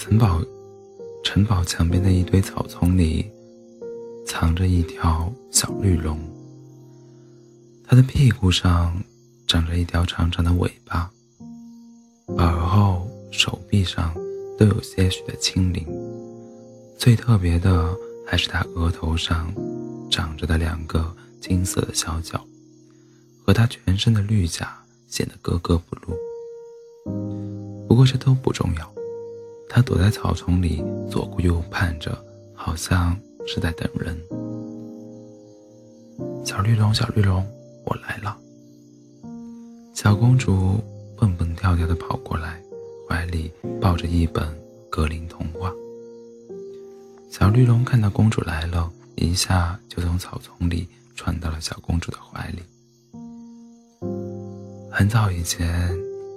城堡城堡墙边的一堆草丛里，藏着一条小绿龙。它的屁股上长着一条长长的尾巴，耳后、手臂上都有些许的青鳞。最特别的还是它额头上长着的两个金色的小角，和它全身的绿甲显得格格不入。不过这都不重要，它躲在草丛里左顾右盼着，好像是在等人。小绿龙，小绿龙。我来了。小公主蹦蹦跳跳的跑过来，怀里抱着一本格林童话。小绿龙看到公主来了，一下就从草丛里窜到了小公主的怀里。很早以前，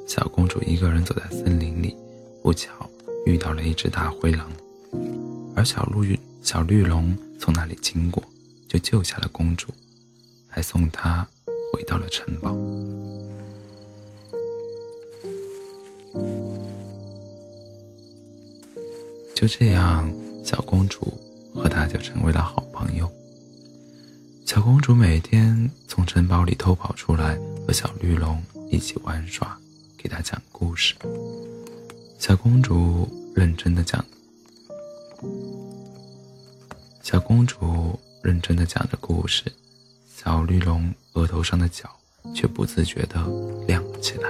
小公主一个人走在森林里，不巧遇到了一只大灰狼，而小绿小绿龙从那里经过，就救下了公主，还送她。回到了城堡。就这样，小公主和他就成为了好朋友。小公主每天从城堡里偷跑出来，和小绿龙一起玩耍，给他讲故事。小公主认真的讲，小公主认真的讲着故事。小绿龙额头上的角却不自觉的亮了起来。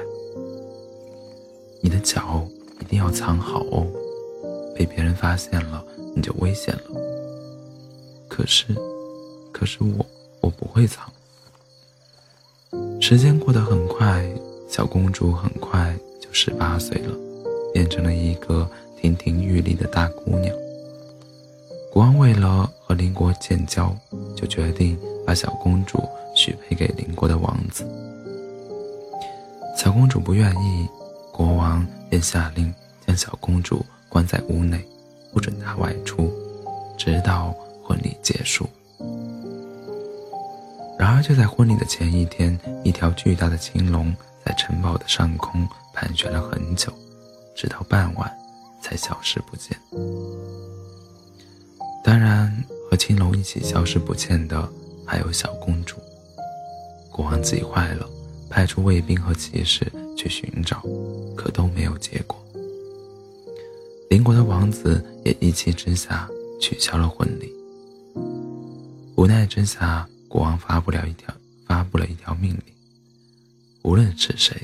你的角一定要藏好哦，被别人发现了你就危险了。可是，可是我我不会藏。时间过得很快，小公主很快就十八岁了，变成了一个亭亭玉立的大姑娘。国王为了和邻国建交，就决定。把小公主许配给邻国的王子。小公主不愿意，国王便下令将小公主关在屋内，不准她外出，直到婚礼结束。然而，就在婚礼的前一天，一条巨大的青龙在城堡的上空盘旋了很久，直到傍晚才消失不见。当然，和青龙一起消失不见的。还有小公主，国王急坏了，派出卫兵和骑士去寻找，可都没有结果。邻国的王子也一气之下取消了婚礼。无奈之下，国王发布了一条发布了一条命令：无论是谁，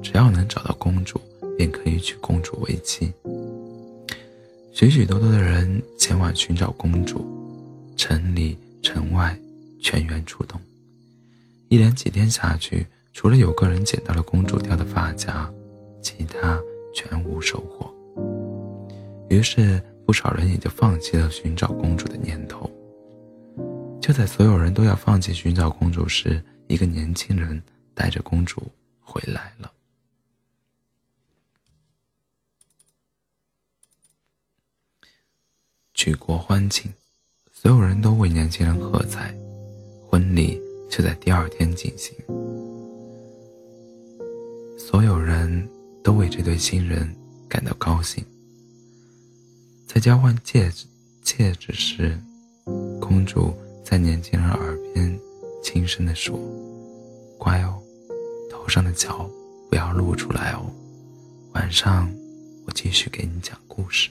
只要能找到公主，便可以娶公主为妻。许许多多的人前往寻找公主，城里城外。全员出动，一连几天下去，除了有个人捡到了公主掉的发夹，其他全无收获。于是，不少人也就放弃了寻找公主的念头。就在所有人都要放弃寻找公主时，一个年轻人带着公主回来了。举国欢庆，所有人都为年轻人喝彩。婚礼就在第二天进行，所有人都为这对新人感到高兴。在交换戒指戒指时，公主在年轻人耳边轻声地说：“乖哦，头上的角不要露出来哦。晚上我继续给你讲故事。”